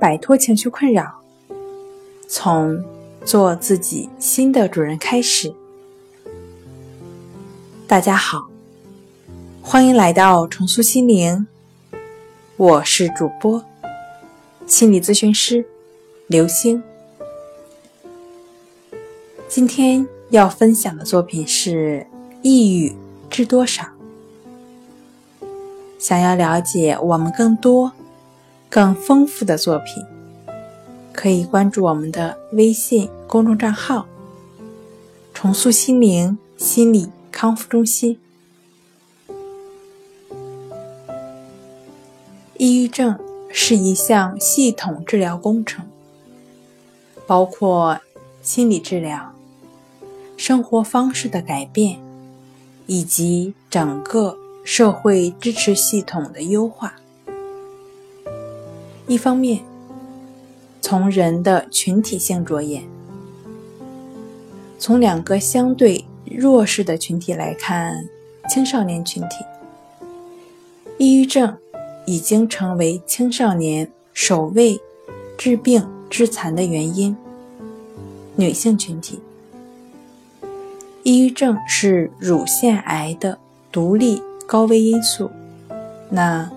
摆脱情绪困扰，从做自己新的主人开始。大家好，欢迎来到重塑心灵，我是主播心理咨询师刘星。今天要分享的作品是《抑郁知多少》。想要了解我们更多、更丰富的作品，可以关注我们的微信公众账号“重塑心灵心理康复中心”。抑郁症是一项系统治疗工程，包括心理治疗、生活方式的改变，以及整个。社会支持系统的优化，一方面从人的群体性着眼，从两个相对弱势的群体来看，青少年群体，抑郁症已经成为青少年首位致病致残的原因。女性群体，抑郁症是乳腺癌的独立。高危因素，那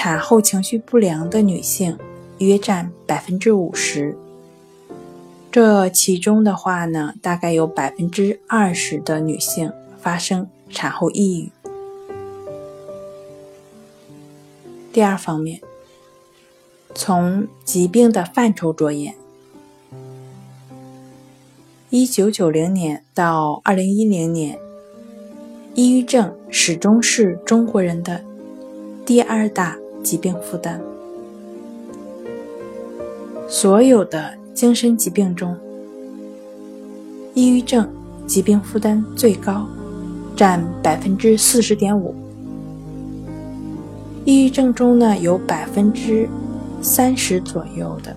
产后情绪不良的女性约占百分之五十。这其中的话呢，大概有百分之二十的女性发生产后抑郁。第二方面，从疾病的范畴着眼，一九九零年到二零一零年。抑郁症始终是中国人的第二大疾病负担。所有的精神疾病中，抑郁症疾病负担最高，占百分之四十点五。抑郁症中呢，有百分之三十左右的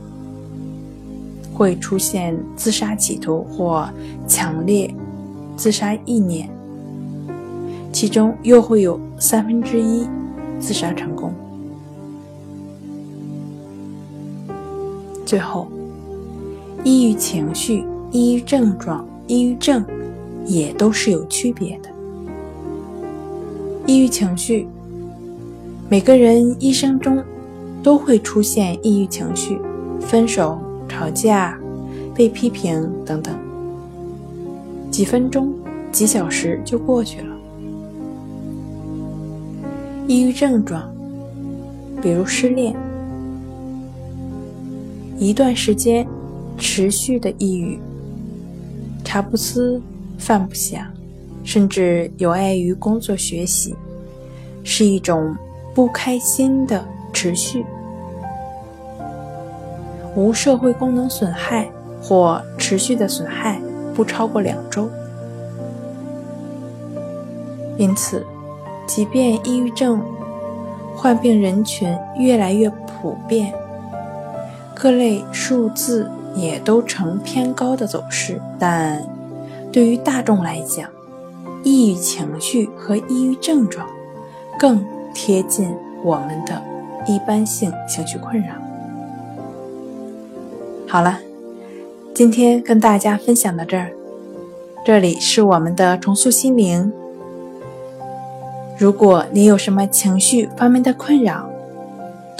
会出现自杀企图或强烈自杀意念。其中又会有三分之一自杀成功。最后，抑郁情绪、抑郁症状、抑郁症也都是有区别的。抑郁情绪，每个人一生中都会出现抑郁情绪，分手、吵架、被批评等等，几分钟、几小时就过去了。抑郁症状，比如失恋，一段时间持续的抑郁，茶不思饭不想，甚至有碍于工作学习，是一种不开心的持续，无社会功能损害或持续的损害不超过两周，因此。即便抑郁症患病人群越来越普遍，各类数字也都呈偏高的走势，但对于大众来讲，抑郁情绪和抑郁症状更贴近我们的一般性情绪困扰。好了，今天跟大家分享到这儿，这里是我们的重塑心灵。如果你有什么情绪方面的困扰，